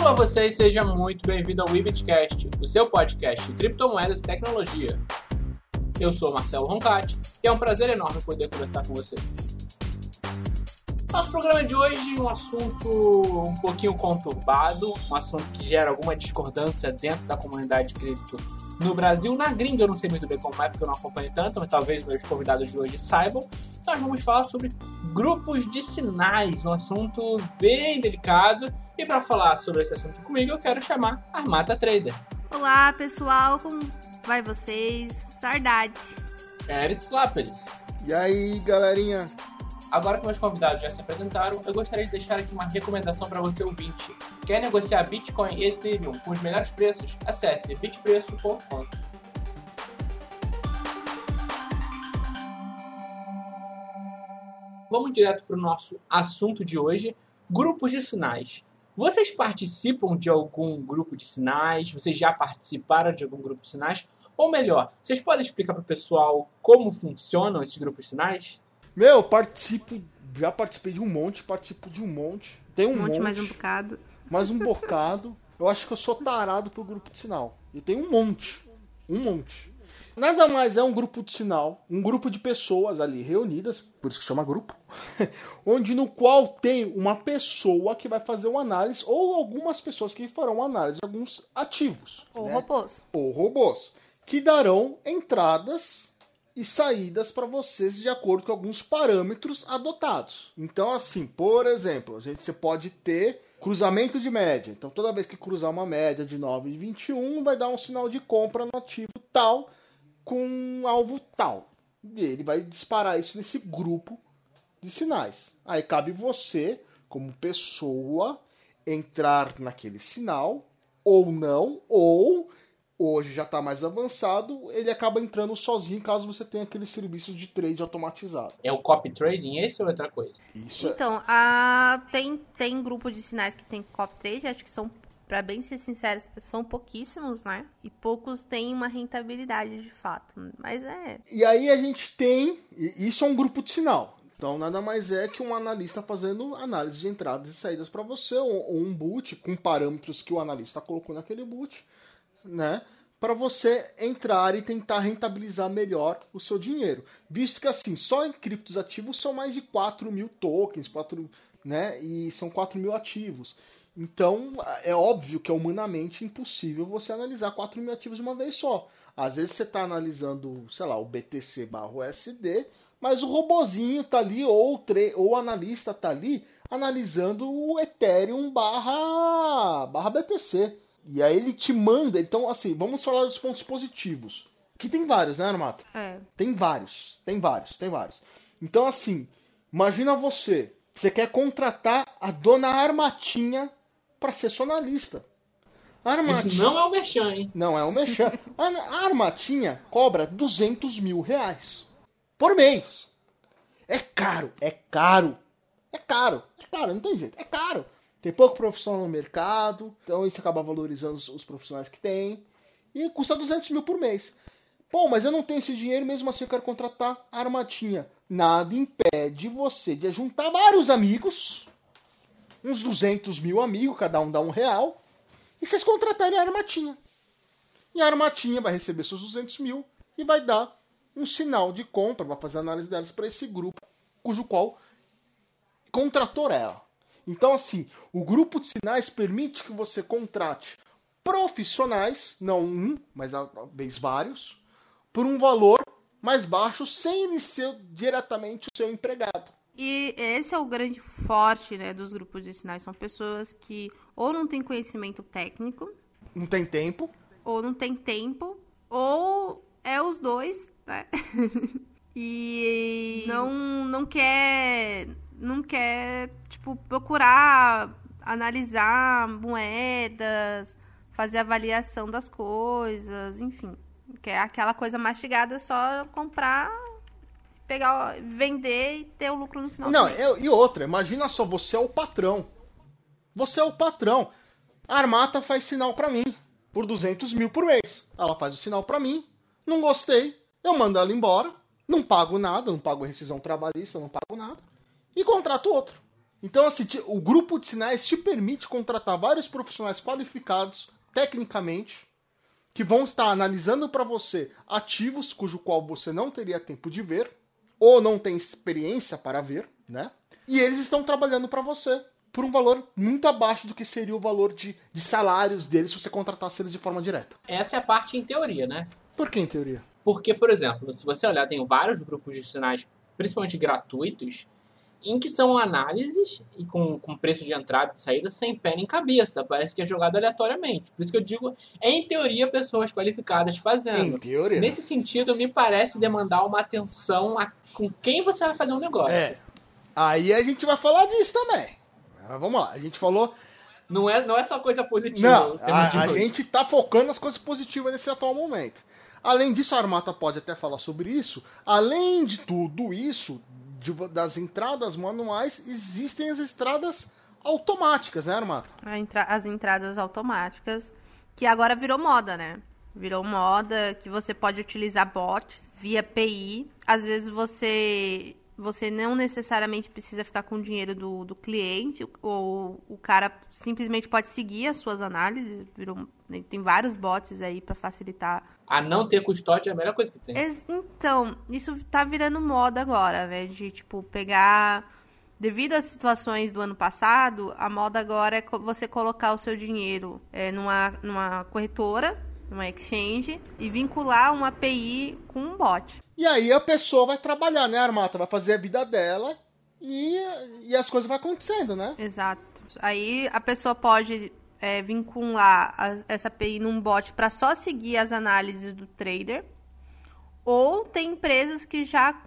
Olá vocês, seja muito bem-vindo ao Webitcast, o seu podcast de criptomoedas e tecnologia. Eu sou Marcelo Roncati e é um prazer enorme poder conversar com vocês. Nosso programa de hoje é um assunto um pouquinho conturbado, um assunto que gera alguma discordância dentro da comunidade cripto no Brasil. Na gringa eu não sei muito bem como é, porque eu não acompanho tanto, mas talvez meus convidados de hoje saibam. Nós vamos falar sobre grupos de sinais, um assunto bem delicado. E para falar sobre esse assunto comigo, eu quero chamar a Armata Trader. Olá, pessoal, como vai vocês? Saudade. Eric Slaperis. E aí, galerinha? Agora que meus convidados já se apresentaram, eu gostaria de deixar aqui uma recomendação para você ouvinte. Quer negociar Bitcoin e Ethereum com os melhores preços? Acesse bitpreço.com. Vamos direto para o nosso assunto de hoje: grupos de sinais. Vocês participam de algum grupo de sinais? Vocês já participaram de algum grupo de sinais? Ou melhor, vocês podem explicar para o pessoal como funcionam esses grupos de sinais? Meu, participo, já participei de um monte, participo de um monte. Tem um, Um monte, monte, mais um bocado. mais um bocado. Eu acho que eu sou tarado pro grupo de sinal. E tem um monte, um monte. Nada mais é um grupo de sinal, um grupo de pessoas ali reunidas, por isso que chama grupo, onde no qual tem uma pessoa que vai fazer uma análise ou algumas pessoas que farão uma análise de alguns ativos, Ou né? robôs. ou robôs, que darão entradas e saídas para vocês de acordo com alguns parâmetros adotados. Então, assim, por exemplo, a gente você pode ter cruzamento de média. Então, toda vez que cruzar uma média de 9,21, vai dar um sinal de compra no ativo tal com um alvo tal. E ele vai disparar isso nesse grupo de sinais. Aí cabe você, como pessoa, entrar naquele sinal ou não, ou hoje já está mais avançado, ele acaba entrando sozinho caso você tenha aquele serviço de trade automatizado. É o copy trading esse ou é outra coisa? Isso é. Então, a... tem, tem grupo de sinais que tem copy trade, acho que são, pra bem ser sincero, são pouquíssimos, né? E poucos têm uma rentabilidade de fato. Mas é. E aí a gente tem. Isso é um grupo de sinal. Então nada mais é que um analista fazendo análise de entradas e saídas para você, ou, ou um boot com parâmetros que o analista colocou naquele boot, né? Para você entrar e tentar rentabilizar melhor o seu dinheiro. Visto que assim, só em criptos ativos são mais de 4 mil tokens, 4, né? E são 4 mil ativos. Então é óbvio que é humanamente impossível você analisar 4 mil ativos de uma vez só. Às vezes você está analisando, sei lá, o BTC barra USD, mas o robozinho tá ali, ou o, tre- ou o analista tá ali, analisando o Ethereum barra, barra BTC. E aí ele te manda. Então, assim, vamos falar dos pontos positivos. Que tem vários, né, Armata? É. Tem vários, tem vários, tem vários. Então, assim, imagina você. Você quer contratar a dona Armatinha para ser sua analista. A Armatinha. Isso não é o Merchan, hein? Não é um mexer. A Armatinha cobra 200 mil reais por mês. É caro, é caro. É caro, é caro, não tem jeito, é caro. Tem pouco profissional no mercado, então isso acaba valorizando os, os profissionais que tem. E custa 200 mil por mês. Pô, mas eu não tenho esse dinheiro, mesmo assim eu quero contratar a Armatinha. Nada impede você de juntar vários amigos, uns 200 mil amigos, cada um dá um real, e vocês contratarem a Armatinha. E a Armatinha vai receber seus 200 mil e vai dar um sinal de compra, vai fazer análise delas para esse grupo, cujo qual contratou ela. Então, assim, o grupo de sinais permite que você contrate profissionais, não um, mas talvez vários, por um valor mais baixo, sem ele ser diretamente o seu empregado. E esse é o grande forte, né, dos grupos de sinais. São pessoas que ou não têm conhecimento técnico, Não tem tempo, ou não tem tempo, ou é os dois, né? e não, não quer, não quer, tipo, procurar analisar moedas, fazer avaliação das coisas, enfim. Quer aquela coisa mastigada, só comprar, pegar, vender e ter o lucro no final. Não, e outra, imagina só, você é o patrão. Você é o patrão. A Armata faz sinal pra mim por 200 mil por mês. Ela faz o sinal pra mim. Não gostei, eu mando ela embora. Não pago nada, não pago rescisão trabalhista, não pago nada. E contrato outro. Então, assim, o grupo de sinais te permite contratar vários profissionais qualificados, tecnicamente, que vão estar analisando para você ativos cujo qual você não teria tempo de ver, ou não tem experiência para ver, né? E eles estão trabalhando para você por um valor muito abaixo do que seria o valor de, de salários deles se você contratasse eles de forma direta. Essa é a parte em teoria, né? Por que em teoria? Porque, por exemplo, se você olhar, tem vários grupos de sinais, principalmente gratuitos, em que são análises e com, com preço de entrada e de saída sem pé nem cabeça. Parece que é jogado aleatoriamente. Por isso que eu digo, em teoria pessoas qualificadas fazendo. Em teoria. Nesse sentido, me parece demandar uma atenção a com quem você vai fazer um negócio. É. Aí a gente vai falar disso também. Vamos lá, a gente falou. Não é, não é só coisa positiva. Não, a, a gente tá focando nas coisas positivas nesse atual momento. Além disso, a Armata pode até falar sobre isso. Além de tudo isso, de, das entradas manuais, existem as estradas automáticas, né? Entra as entradas automáticas, que agora virou moda, né? Virou moda que você pode utilizar bots via API. Às vezes você você não necessariamente precisa ficar com o dinheiro do, do cliente, ou o cara simplesmente pode seguir as suas análises. Virou, tem vários bots aí para facilitar. A não ter custódia é a melhor coisa que tem. Então, isso tá virando moda agora, né? De, tipo, pegar. Devido às situações do ano passado, a moda agora é você colocar o seu dinheiro é, numa, numa corretora uma exchange e vincular uma API com um bot. E aí a pessoa vai trabalhar, né, Armata? Vai fazer a vida dela e, e as coisas vão acontecendo, né? Exato. Aí a pessoa pode é, vincular a, essa API num bot para só seguir as análises do trader. Ou tem empresas que já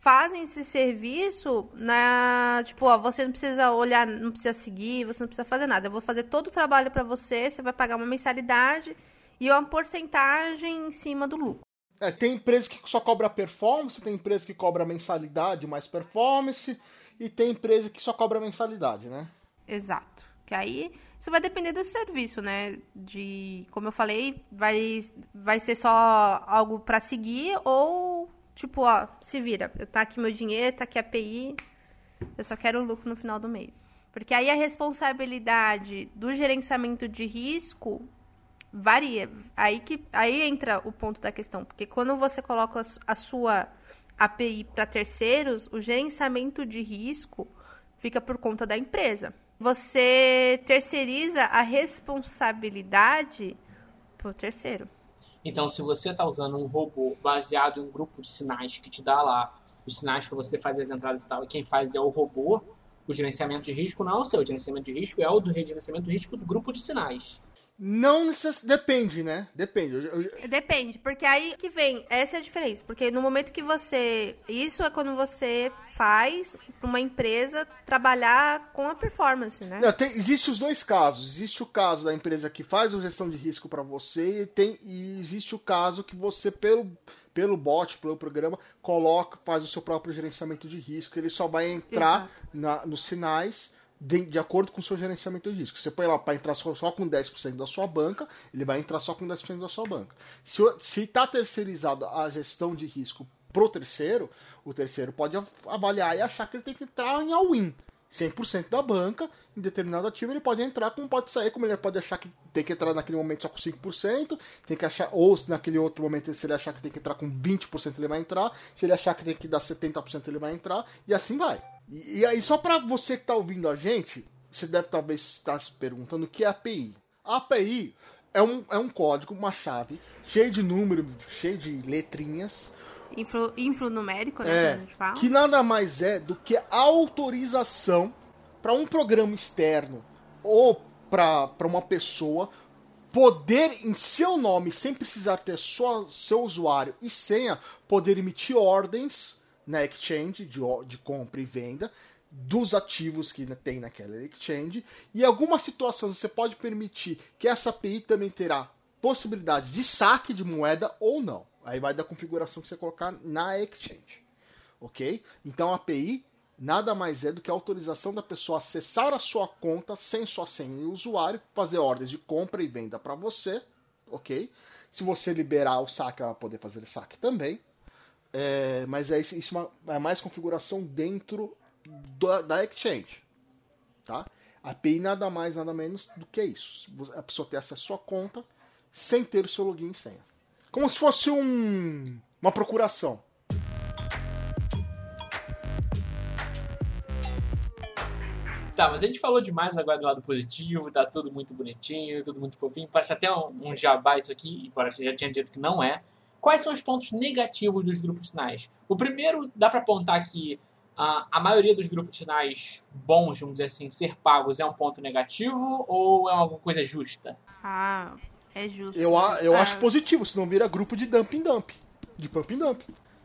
fazem esse serviço na tipo ó, você não precisa olhar não precisa seguir você não precisa fazer nada eu vou fazer todo o trabalho para você você vai pagar uma mensalidade e uma porcentagem em cima do lucro. É, tem empresa que só cobra performance, tem empresa que cobra mensalidade mais performance, e tem empresa que só cobra mensalidade, né? Exato. Que aí isso vai depender do serviço, né? De, como eu falei, vai, vai ser só algo para seguir ou tipo, ó, se vira, tá aqui meu dinheiro, tá aqui a API, eu só quero o lucro no final do mês. Porque aí a responsabilidade do gerenciamento de risco varia. Aí que aí entra o ponto da questão, porque quando você coloca a sua API para terceiros, o gerenciamento de risco fica por conta da empresa. Você terceiriza a responsabilidade para o terceiro. Então, se você está usando um robô baseado em um grupo de sinais que te dá lá os sinais para você fazer as entradas e tal, e quem faz é o robô, o gerenciamento de risco não é o seu. O gerenciamento de risco é o do gerenciamento de risco do grupo de sinais. Não necess... Depende, né? Depende. Eu, eu... Depende, porque aí que vem, essa é a diferença. Porque no momento que você. Isso é quando você faz uma empresa trabalhar com a performance, né? Não, tem, existe os dois casos. Existe o caso da empresa que faz a gestão de risco para você e, tem, e existe o caso que você, pelo, pelo bot, pelo programa, coloca, faz o seu próprio gerenciamento de risco. Ele só vai entrar na, nos sinais de, de, acordo com o seu gerenciamento de risco. Você põe lá para entrar só, só, com 10% da sua banca, ele vai entrar só com 10% da sua banca. Se está terceirizado a gestão de risco pro terceiro, o terceiro pode avaliar e achar que ele tem que entrar em all-in. 100% da banca, em determinado ativo ele pode entrar, como pode sair, como ele pode achar que tem que entrar naquele momento só com 5%, tem que achar, ou se naquele outro momento, se ele achar que tem que entrar com 20%, ele vai entrar, se ele achar que tem que dar 70%, ele vai entrar, e assim vai. E, e aí, só para você que está ouvindo a gente, você deve talvez estar se perguntando o que é API. A API é um, é um código, uma chave, cheio de números, cheio de letrinhas. Influ, influnumérico, né? É, que nada mais é do que autorização para um programa externo ou para uma pessoa poder, em seu nome, sem precisar ter sua, seu usuário e senha, poder emitir ordens na exchange de, de compra e venda dos ativos que tem naquela exchange. E algumas situações você pode permitir que essa API também terá possibilidade de saque de moeda ou não. Aí vai da configuração que você colocar na exchange. Ok? Então a API nada mais é do que a autorização da pessoa acessar a sua conta sem sua senha e usuário, fazer ordens de compra e venda para você. Ok? Se você liberar o saque, ela vai poder fazer saque também. É, mas é, isso é mais configuração dentro da, da Exchange. tá? A API nada mais, nada menos do que isso. A pessoa ter acesso à sua conta sem ter o seu login e senha. Como se fosse um, uma procuração. Tá, mas a gente falou demais agora do lado positivo, tá tudo muito bonitinho, tudo muito fofinho. Parece até um, um jabá isso aqui, embora você já tinha dito que não é. Quais são os pontos negativos dos grupos de sinais? O primeiro, dá para apontar que uh, a maioria dos grupos de sinais bons, vamos dizer assim, ser pagos é um ponto negativo ou é alguma coisa justa? Ah, é justo. Eu, eu Ah, acho positivo, senão vira grupo de dumping dump. De pump dump.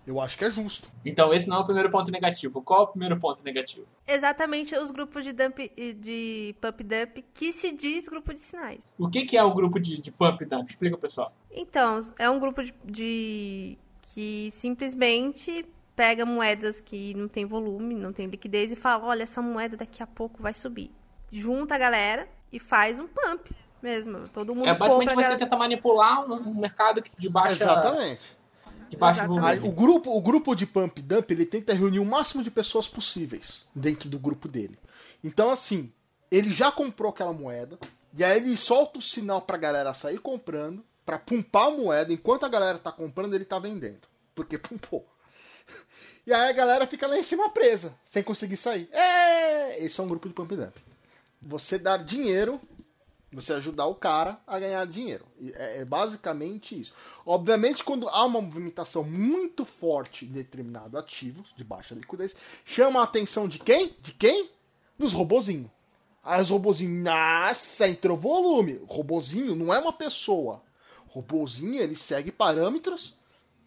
Eu acho que é justo. Então esse não é o primeiro ponto negativo. Qual é o primeiro ponto negativo? Exatamente os grupos de dump de pump dump que se diz grupo de sinais. O que, que é o grupo de, de pump dump? Explica, pessoal. Então, é um grupo de, de- que simplesmente pega moedas que não tem volume, não tem liquidez e fala, olha, essa moeda daqui a pouco vai subir. Junta a galera e faz um pump mesmo. Todo mundo É basicamente você galera- tenta manipular um, um mercado que- de baixa, Exatamente. De baixo volume. O, grupo, o grupo de pump dump ele tenta reunir o máximo de pessoas possíveis dentro do grupo dele. Então, assim, ele já comprou aquela moeda, e aí ele solta o sinal pra galera sair comprando, pra pumpar a moeda, enquanto a galera tá comprando, ele tá vendendo. Porque pumpou. E aí a galera fica lá em cima presa, sem conseguir sair. É! Esse é um grupo de pump dump. Você dar dinheiro, você ajudar o cara a ganhar dinheiro. É, é basicamente isso. Obviamente, quando há uma movimentação muito forte em determinado ativo, de baixa liquidez, chama a atenção de quem? De quem? Dos robozinhos. Aí os robozinhos, nossa, entrou volume. Robozinho não é uma pessoa. Robozinho, ele segue parâmetros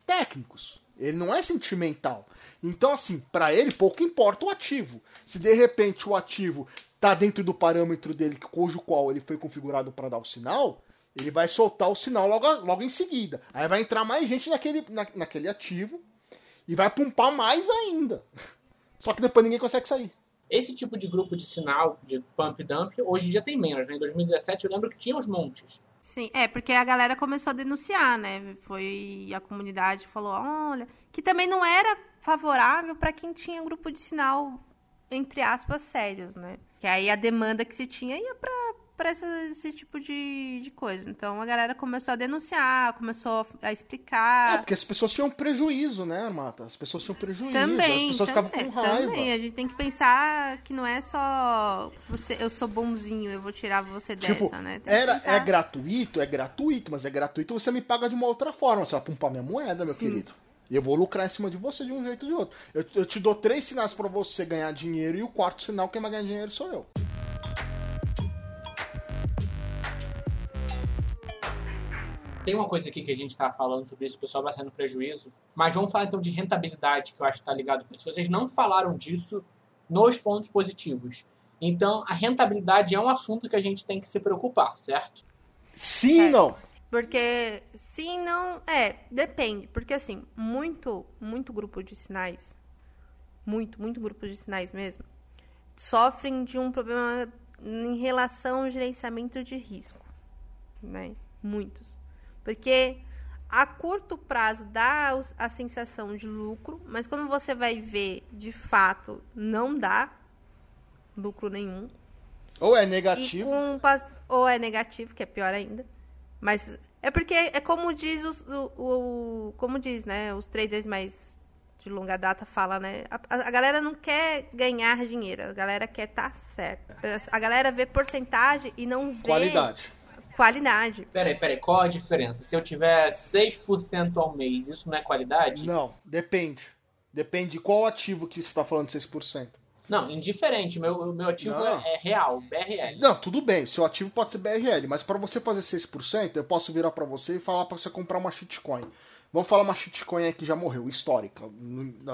técnicos. Ele não é sentimental. Então, assim, para ele pouco importa o ativo. Se de repente o ativo tá dentro do parâmetro dele, cujo qual ele foi configurado para dar o sinal, ele vai soltar o sinal logo, logo em seguida. Aí vai entrar mais gente naquele, na, naquele ativo e vai pumpar mais ainda. Só que depois ninguém consegue sair. Esse tipo de grupo de sinal, de pump dump, hoje em dia tem menos. Né? Em 2017 eu lembro que tinha uns montes. Sim, é, porque a galera começou a denunciar, né? Foi a comunidade falou, olha, que também não era favorável para quem tinha grupo de sinal entre aspas sérios, né? Que aí a demanda que se tinha ia para para esse, esse tipo de, de coisa. Então a galera começou a denunciar, começou a É, explicar. porque as pessoas tinham prejuízo, né, Armata? As pessoas tinham prejuízo. Também, as pessoas ficavam também, com raiva. também. A gente tem que pensar que não é só você, eu sou bonzinho, eu vou tirar você Tipo, dessa, né? Tem era, é gratuito, é gratuito, mas é gratuito você me paga de uma outra forma. Você vai pumpar minha moeda, meu Sim. querido. E eu vou lucrar em cima de você de um jeito ou de outro. Eu, eu te dou três sinais pra você ganhar dinheiro e o quarto sinal quem vai ganhar dinheiro sou eu. Tem uma coisa aqui que a gente tá falando sobre isso, o pessoal vai saindo prejuízo. Mas vamos falar então de rentabilidade, que eu acho que tá ligado com isso. Vocês não falaram disso nos pontos positivos. Então, a rentabilidade é um assunto que a gente tem que se preocupar, certo? Sim Certo. não. Porque sim, não. É, depende. Porque assim, muito, muito grupo de sinais, muito, muito grupo de sinais mesmo, sofrem de um problema em relação ao gerenciamento de risco. Né? Muitos. Porque a curto prazo dá a sensação de lucro, mas quando você vai ver de fato, não dá lucro nenhum. Ou é negativo. com ou é negativo, que é pior ainda. Mas é porque é como diz os, o, o- como diz, né, os traders mais de longa data fala, né? A, a- a galera não quer ganhar dinheiro, a galera quer estar certo. A galera vê porcentagem e não vê Qualidade. qualidade. Peraí, peraí, qual a diferença? Se eu tiver 6% ao mês, isso não é qualidade? Não, depende. Depende de qual ativo que você está falando de 6%. Não, indiferente. Meu, meu ativo Não. é, real, BRL. Não, tudo bem, seu ativo pode ser BRL, mas para você fazer 6%, eu posso virar para você e falar para você comprar uma shitcoin. Vamos falar uma shitcoin aí que já morreu, histórica.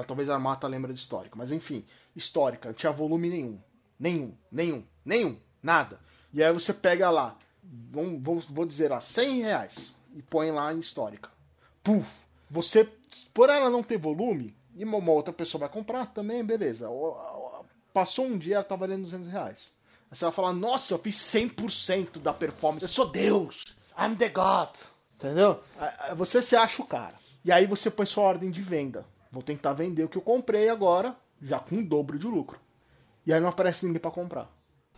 Talvez a Mata lembre de histórica, mas enfim, histórica, não tinha volume nenhum. Nenhum, nenhum, nenhum, nada. E aí você pega lá, vamos, vou, vou dizer lá, 100 reais e põe lá em histórica. Puf! Você, por ela não ter volume, e uma outra pessoa vai comprar também, beleza. Passou um dia, ela tá valendo 200 reais. Aí você vai falar, nossa, eu fiz 100% da performance. Eu sou Deus. I'm the God. Entendeu? Você se acha o cara. E aí você põe sua ordem de venda. Vou tentar vender o que eu comprei agora, já com o dobro de lucro. E aí não aparece ninguém pra comprar.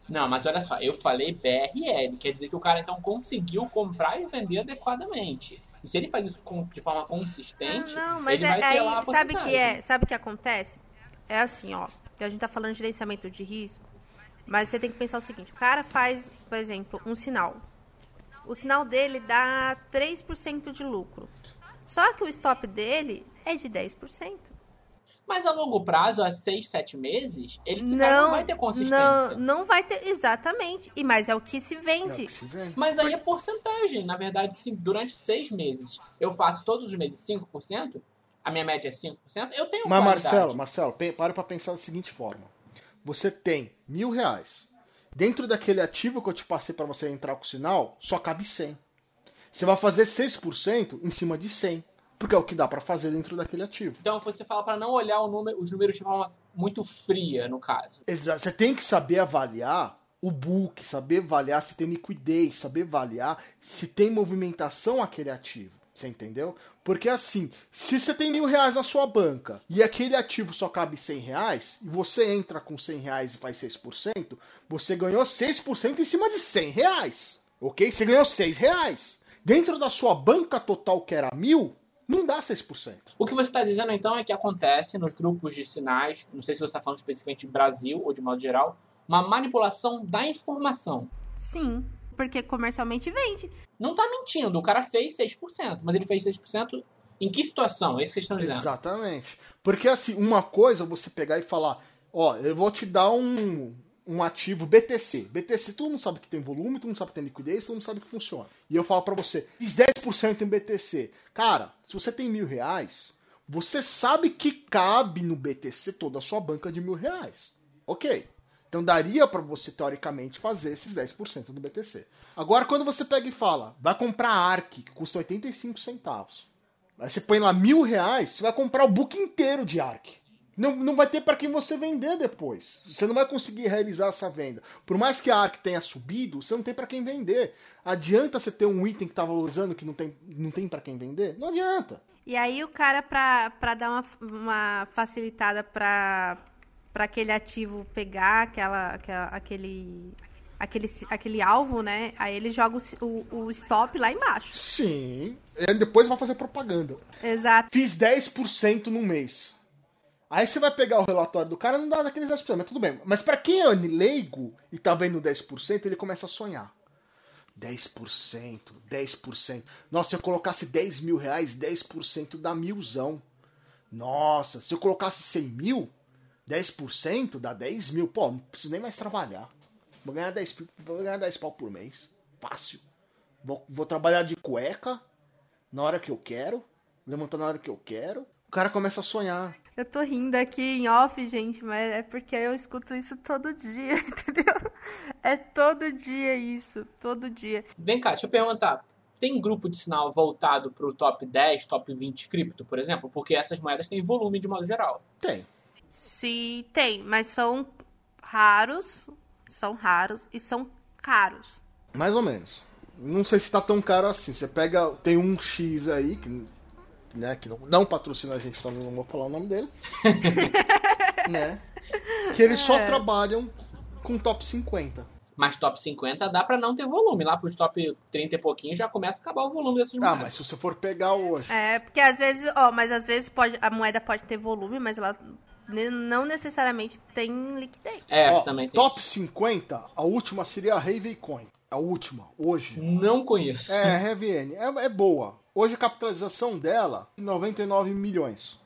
Não, mas olha só, eu falei BRL, quer dizer que o cara então conseguiu comprar e vender adequadamente. E se ele faz isso com, de forma consistente, Ah, não, mas ele é, vai ter aí, lá a sabe que é, sabe o que acontece? É assim, ó, que a gente tá falando de gerenciamento de risco, mas você tem que pensar o seguinte, o cara faz, por exemplo, um sinal. O sinal dele dá 3% de lucro. Só que o stop dele é de 10%. Mas a longo prazo, a 6, 7 meses, ele não Não, vai ter consistência. não, não vai ter exatamente. E mas é o que se É o vende. que se vende. Mas aí é porcentagem. Na verdade, se durante seis meses eu faço todos os meses 5%, a minha média é 5%, eu tenho Mas, qualidade. Marcelo, Marcelo, para pra pensar da seguinte forma. Você tem mil reais. Dentro daquele ativo que eu te passei para você entrar com o sinal, só cabe 100. Você vai fazer 6% em cima de 100. Porque é o que dá para fazer dentro daquele ativo. Então você fala para não olhar o número- os números de forma muito fria, no caso. Exa- Você tem que saber avaliar o book, saber avaliar se tem liquidez, saber avaliar se tem movimentação aquele ativo. Você entendeu? Porque assim, se você tem mil reais na sua banca e aquele ativo só cabe 100 reais, e você entra com 100 reais e faz 6%, você ganhou 6% em cima de 100 reais. Ok? Você ganhou 6 reais. Dentro da sua banca total, que era mil, não dá 6%. O que você está dizendo então é que acontece nos grupos de sinais, não sei se você está falando especificamente de Brasil ou de modo geral, uma manipulação da informação. Sim, porque comercialmente vende. Não tá mentindo, o cara fez 6%, mas ele fez 6% em que situação? É isso que vocês estão dizendo. Exatamente. Porque assim, uma coisa é você pegar e falar, ó, eu vou te dar um, um ativo BTC. BTC, todo mundo sabe que tem volume, todo mundo sabe que tem liquidez, todo mundo sabe que funciona. E eu falo pra você, fiz 10% em BTC. Cara, se você tem mil reais, você sabe que cabe no BTC toda a sua banca de mil reais. Ok. Então daria pra você, teoricamente, fazer esses 10% do BTC. Agora, quando você pega e fala, vai comprar ARC, que custa 85 centavos. Aí você põe lá mil reais, você vai comprar o book inteiro de ARC. Não, não vai ter para quem você vender depois. Você não vai conseguir realizar essa venda. Por mais que a ARC tenha subido, você não tem para quem vender. Adianta você ter um item que tá valorizando que não tem, não tem para quem vender? Não adianta. E aí o cara, pra dar uma, uma facilitada pra, pra aquele ativo pegar aquela, aquela- aquele, aquele, aquele alvo, né? Aí ele joga o, o, o stop lá embaixo. Sim. E depois vai fazer propaganda. Exato. Fiz 10% no mês. Aí você vai pegar o relatório do cara, não dá daqueles 10%, mas tudo bem. Mas para quem é leigo e tá vendo 10%, ele começa a sonhar. 10%, 10%. Nossa, se eu colocasse 10 mil reais, 10% dá milzão. Nossa, se eu colocasse 100 mil, 10% dá 10 mil. Pô, não preciso nem mais trabalhar. Vou ganhar 10, pi- vou ganhar 10 pau por mês. Fácil. Vou, vou trabalhar de cueca na hora que eu quero, levantar na hora que eu quero. O cara começa a sonhar. Eu tô rindo aqui em off, gente, mas é porque eu escuto isso todo dia, entendeu? É todo dia isso, todo dia. Vem cá, deixa eu perguntar. Tem grupo de sinal voltado para o top 10, top 20 cripto, por exemplo? Porque essas moedas têm volume de modo geral. Tem. Se tem, mas são raros, são raros e são caros. Mais ou menos. Não sei se tá tão caro assim. Você pega. Tem um X aí, que, né, que não, não patrocina a gente, então não vou falar o nome dele. né? Que eles só É. trabalham com top 50. Mas top 50 dá para não ter volume. Lá pros top 30 e pouquinho já começa a acabar o volume dessas Ah, moedas. mas se você for pegar hoje. É, porque às vezes, ó, mas às vezes pode, a moeda pode ter volume, mas ela não necessariamente tem liquidez. É, Ó, também tem. top 50, a última seria a Heavy Coin. A última, hoje. Não conheço. É, RVN. É, é boa. Hoje a capitalização dela é 99 milhões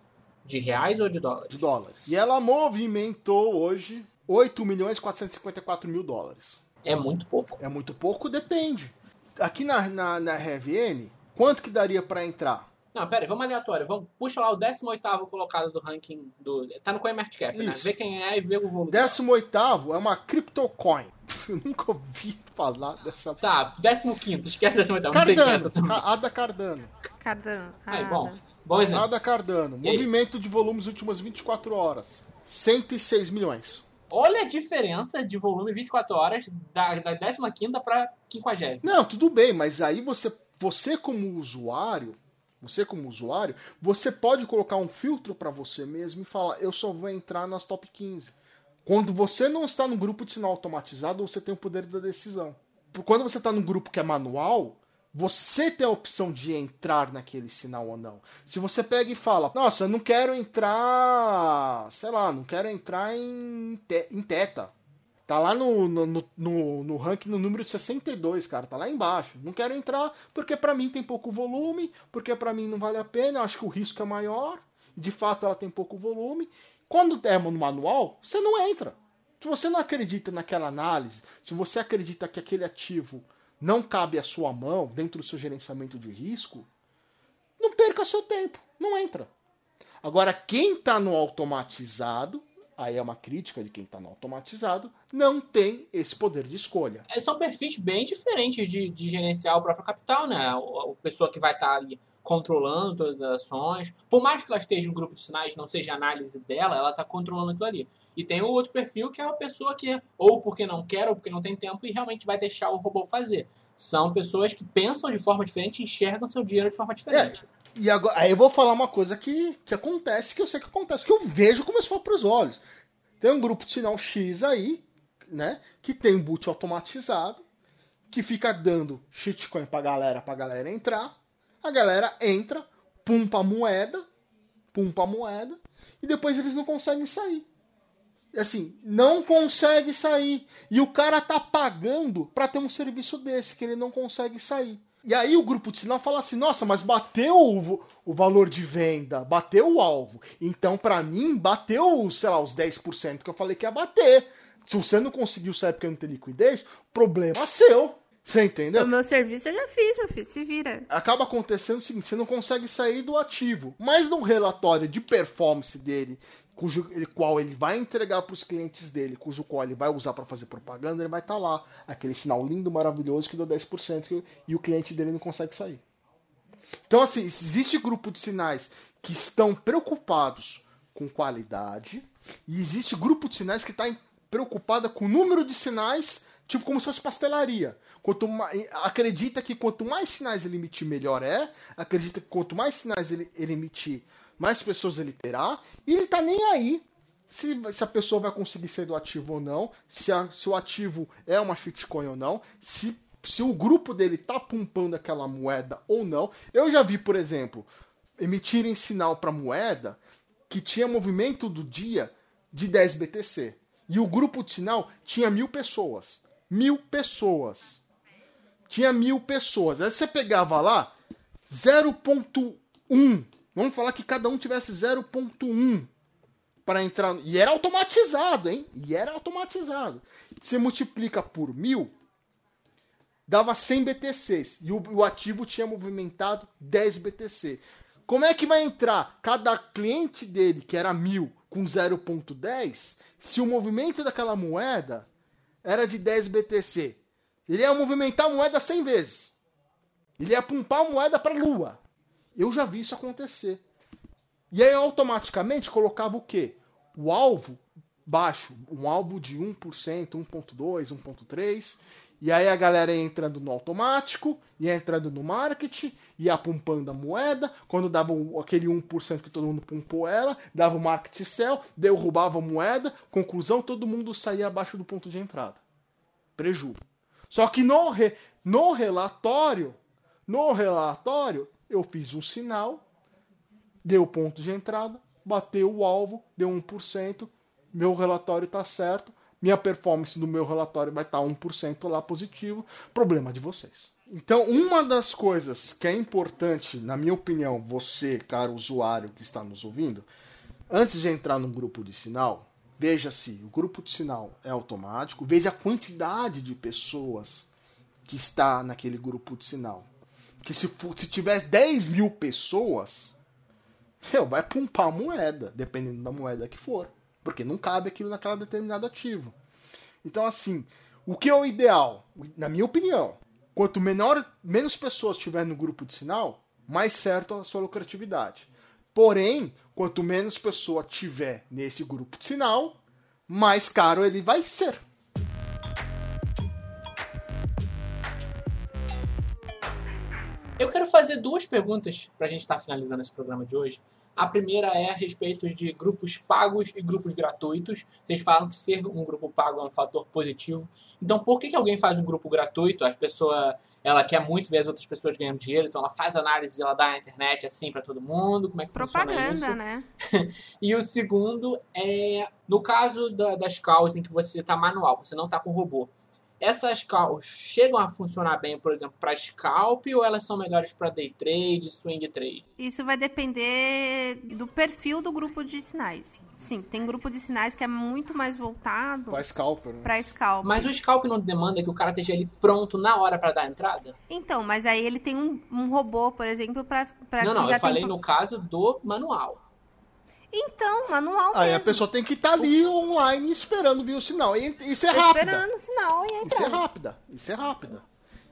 De reais ou de dólares? de dólares. E ela movimentou hoje 8 milhões 454 mil dólares. É muito pouco. É muito pouco? Depende. Aqui na, na, na RVN, quanto que daria pra entrar? Não, pera aí, vamos aleatório. Vamos, puxa lá o 18º colocado do ranking do. Tá no CoinMarketCap, né? Isso. Vê quem é e vê o volume. 18 é uma CryptoCoin. Eu nunca ouvi falar dessa. Tá, 15º, esquece 18º. Não tem essa Cardano. também. Ca- Ada Cardano. Cada. Aí, ah, bom. Bom exemplo. Ada Cardano. E aí? Movimento de volumes últimas 24 horas. 106 milhões. Olha a diferença de volume 24 horas da, da 15 pra 50. Não, tudo bem, mas aí você, você como usuário, você como usuário, você pode colocar um filtro para você mesmo e falar, eu só vou entrar nas top 15. Quando você não está no grupo de sinal automatizado, você tem o poder da decisão. Quando você está no grupo que é manual, você tem a opção de entrar naquele sinal ou não. Se você pega e fala, nossa, eu não quero entrar, sei lá, não quero entrar em, te em teta. Tá lá no, no, no, no ranking no número 62, cara. Tá lá embaixo. Não quero entrar porque para mim tem pouco volume, porque para mim não vale a pena, eu acho que o risco é maior. De fato, ela tem pouco volume. Quando é no manual, você não entra. Se você não acredita naquela análise, se você acredita que aquele ativo não cabe à sua mão dentro do seu gerenciamento de risco, não perca seu tempo, não entra. Agora, quem está no automatizado, aí é uma crítica de quem está no automatizado, não tem esse poder de escolha. É, são perfis bem diferentes de, de gerenciar o próprio capital, né? A, pessoa que vai estar tá ali controlando todas as ações. Por mais que ela esteja em grupo de sinais, não seja análise dela, ela está controlando aquilo ali. E tem o outro perfil que é a pessoa que, ou porque não quer, ou porque não tem tempo, e realmente vai deixar o robô fazer. São pessoas que pensam de forma diferente e enxergam seu dinheiro de forma diferente. É. E agora, aí eu vou falar uma coisa que, que acontece, que eu sei que acontece, que eu vejo como se for os olhos. Tem um grupo de sinal X aí, né, que tem boot automatizado, que fica dando shitcoin pra galera, pra galera entrar, a galera entra, pumpa a moeda, pumpa a moeda, e depois eles não conseguem sair. Assim, não consegue sair. E o cara tá pagando para ter um serviço desse, que ele não consegue sair. E aí o grupo de sinal fala assim: nossa, mas bateu o, o valor de venda, bateu o alvo. Então, para mim, bateu, sei lá, os 10% que eu falei que ia bater. Se você não conseguiu sair porque não tem liquidez, problema seu. Você entendeu? O meu serviço eu já fiz, meu filho, se vira. Acaba acontecendo o seguinte: você não consegue sair do ativo. Mas no relatório de performance dele, cujo qual ele vai entregar para os clientes dele, cujo qual ele vai usar para fazer propaganda, ele vai estar tá lá. Aquele sinal lindo, maravilhoso que deu 10% e o cliente dele não consegue sair. Então, assim, existe grupo de sinais que estão preocupados com qualidade e existe grupo de sinais que está preocupada com o número de sinais Tipo como se fosse pastelaria. Quanto mais, acredita que quanto mais sinais ele emitir, melhor é. Acredita que quanto mais sinais ele, ele emitir, mais pessoas ele terá. E ele tá nem aí se, se a pessoa vai conseguir ser do ativo ou não. Se, a, se o ativo é uma shitcoin ou não. Se, se o grupo dele tá pumpando aquela moeda ou não. Eu já vi, por exemplo, emitirem sinal para moeda que tinha movimento do dia de 10 BTC. E o grupo de sinal tinha mil pessoas mil pessoas. Tinha mil pessoas. Aí você pegava lá 0.1. Vamos falar que cada um tivesse 0.1 para entrar. E era automatizado, hein? E era automatizado. Você multiplica por mil, dava 100 BTCs. E o, o ativo tinha movimentado 10 BTC. Como é que vai entrar cada cliente dele, que era mil, com 0.10, se o movimento daquela moeda era de 10 BTC. Ele ia movimentar a moeda 100 vezes. Ele ia pumpar a moeda para a lua. Eu já vi isso acontecer. E aí automaticamente colocava o quê? O alvo baixo, um alvo de 1%, 1.2, 1.3, e aí a galera ia entrando no automático, ia entrando no marketing, ia pumpando a moeda, quando dava aquele 1% que todo mundo pumpou ela, dava o market sell, derrubava a moeda, conclusão, todo mundo saía abaixo do ponto de entrada. Preju. Só que no, re, no relatório, no relatório, eu fiz um sinal, deu ponto de entrada, bateu o alvo, deu 1%, meu relatório está certo, minha performance do meu relatório vai estar 1% lá positivo, problema de vocês. Então, uma das coisas que é importante, na minha opinião, você, caro usuário que está nos ouvindo, antes de entrar num grupo de sinal, veja se o grupo de sinal é automático, veja a quantidade de pessoas que está naquele grupo de sinal. Porque se, se tiver 10 mil pessoas, vai pumpar a moeda, dependendo da moeda que for. Porque não cabe aquilo naquela determinado ativo. Então, assim, o que é o ideal? Na minha opinião, quanto menor, menos pessoas tiver no grupo de sinal, mais certo a sua lucratividade. Porém, quanto menos pessoa tiver nesse grupo de sinal, mais caro ele vai ser. Eu quero fazer duas perguntas para a gente estar tá finalizando esse programa de hoje. A primeira é a respeito de grupos pagos e grupos gratuitos. Vocês falam que ser um grupo pago é um fator positivo. Então, por que, que alguém faz um grupo gratuito? A pessoa ela quer muito ver as outras pessoas ganhando dinheiro, então ela faz análise, ela dá na internet assim para todo mundo. Como é que Propaganda, funciona isso? né? e o segundo é no caso da, das calls em que você está manual, você não está com robô. Essas calls chegam a funcionar bem, por exemplo, para scalp ou elas são melhores para day trade, swing trade? Isso vai depender do perfil do grupo de sinais. Sim, tem grupo de sinais que é muito mais voltado Pra scalper, né? para scalp. Mas o scalp não demanda que o cara esteja ali pronto na hora para dar a entrada? Então, mas aí ele tem um, um robô, por exemplo, para não, não, eu falei no caso do manual. Então, manual Aí a mesmo. pessoa tem que estar ali online esperando vir o sinal. E isso é Tô rápida. esperando o sinal e Isso é rápida. Isso é rápida.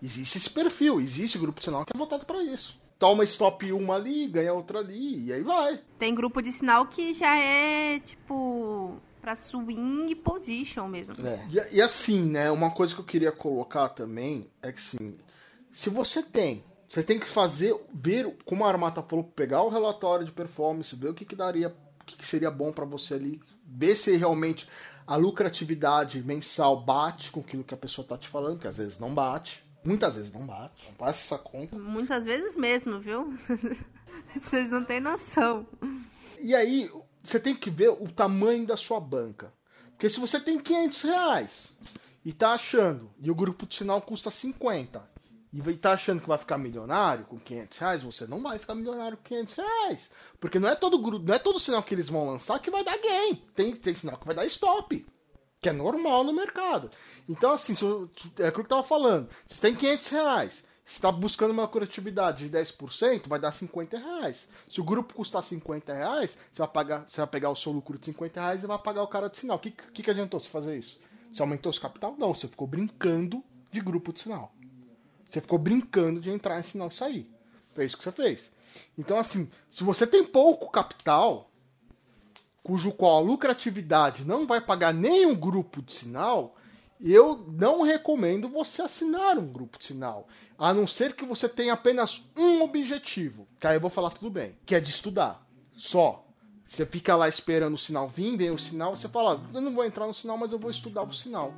Existe esse perfil, existe grupo de sinal que é voltado pra isso. Toma stop uma ali, ganha outra ali, e aí vai. Tem grupo de sinal que já é, tipo, pra swing position mesmo. É. E, e assim, né, uma coisa que eu queria colocar também é que assim, se você tem, você tem que fazer, ver, como a Armata falou, pegar o relatório de performance, ver o que, que daria, que, que seria bom pra você ali, ver se realmente a lucratividade mensal bate com aquilo que a pessoa tá te falando, que às vezes não bate. Muitas vezes não bate. Não passa essa conta. Muitas vezes mesmo, viu? Vocês não têm noção. E aí, você tem que ver o tamanho da sua banca. Porque se você tem 500 reais e tá achando, e o grupo de sinal custa 50, e vai- tá achando que vai ficar milionário com 500 reais, você não vai ficar milionário com 500 reais. Porque não é todo grupo, não é todo sinal que eles vão lançar que vai dar gain. Tem, tem sinal que vai dar stop. Que é normal no mercado. Então, assim, se é aquilo que eu tava falando. Se você tem 500 reais, você está buscando uma lucratividade de 10%, vai dar 50 reais. Se o grupo custar 50 reais, você vai, pagar, você vai pegar o seu lucro de 50 reais e vai pagar o cara de sinal. O que, que, que adiantou você fazer isso? Você aumentou seu capital? Não, você ficou brincando de grupo de sinal. Você ficou brincando de entrar em sinal e sair. Foi isso que você fez. Então, assim, se você tem pouco capital, cujo qual a lucratividade não vai pagar nenhum grupo de sinal, eu não recomendo você assinar um grupo de sinal. A não ser que você tenha apenas um objetivo. Que aí eu vou falar tudo bem. Que é de estudar. Só. Você fica lá esperando o sinal vir, vem o sinal, você fala, eu não vou entrar no sinal, mas eu vou estudar o sinal.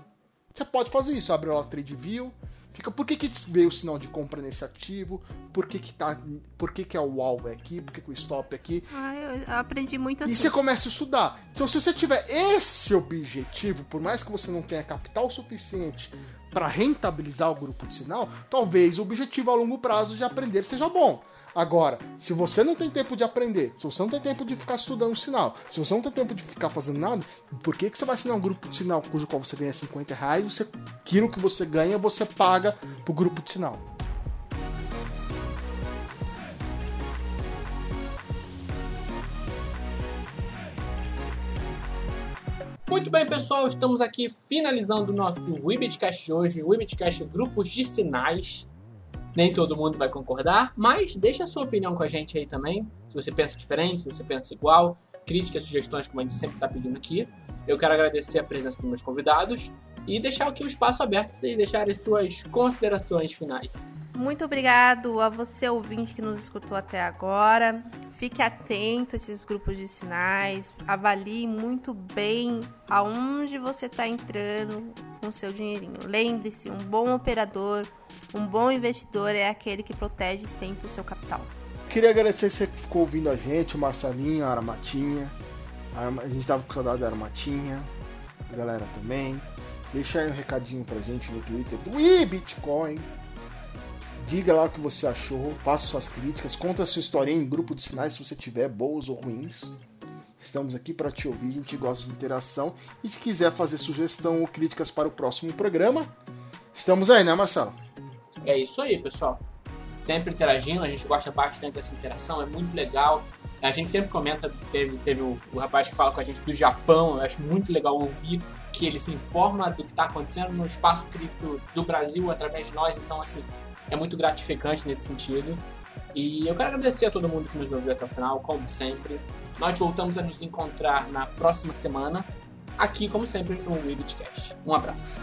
Você pode fazer isso, abre lá o TradeView, fica, por que, que veio o sinal de compra nesse ativo? Por que, que, tá, por que, que é o alvo aqui? Por que, que o stop é aqui? Ah, eu aprendi muito assim. E você começa a estudar. Então, se você tiver esse objetivo, por mais que você não tenha capital suficiente para rentabilizar o grupo de sinal, talvez o objetivo a longo prazo de aprender seja bom. Agora, se você não tem tempo de aprender, se você não tem tempo de ficar estudando sinal, se você não tem tempo de ficar fazendo nada, por que, que você vai assinar um grupo de sinal cujo qual você ganha 50 reais, você, aquilo que você ganha, você paga pro grupo de sinal? Muito bem, pessoal, estamos aqui finalizando o nosso Webcast de hoje, Webcast Grupos de Sinais. Nem todo mundo vai concordar, mas deixa a sua opinião com a gente aí também. Se você pensa diferente, se você pensa igual, críticas, sugestões, como a gente sempre está pedindo aqui. Eu quero agradecer a presença dos meus convidados e deixar aqui o espaço aberto para vocês deixarem suas considerações finais. Muito obrigado a você, ouvinte, que nos escutou até agora. Fique atento a esses grupos de sinais. Avalie muito bem aonde você está entrando com seu dinheirinho. Lembre-se, um bom operador, um bom investidor é aquele que protege sempre o seu capital. Queria agradecer que você ficou ouvindo a gente, o Marcelinho, a Armatinha. A gente tava com saudade da Armatinha, a galera também. Deixa aí um recadinho pra gente no Twitter do Ih, Bitcoin. Diga lá o que você achou, faça suas críticas, conta a sua historinha em grupo de sinais se você tiver, boas ou ruins. Estamos aqui para te ouvir, a gente gosta de interação. E se quiser fazer sugestão ou críticas para o próximo programa, estamos aí, né, Marcelo? É isso aí, pessoal. Sempre interagindo, a gente gosta bastante dessa interação, é muito legal. A gente sempre comenta, teve, teve o, o rapaz que fala com a gente do Japão, eu acho muito legal ouvir que ele se informa do que está acontecendo no espaço cripto do Brasil através de nós, então assim, é muito gratificante nesse sentido. E eu quero agradecer a todo mundo que nos ouviu até o final, como sempre. Nós voltamos a nos encontrar na próxima semana, aqui, como sempre, no Webcast. Um abraço.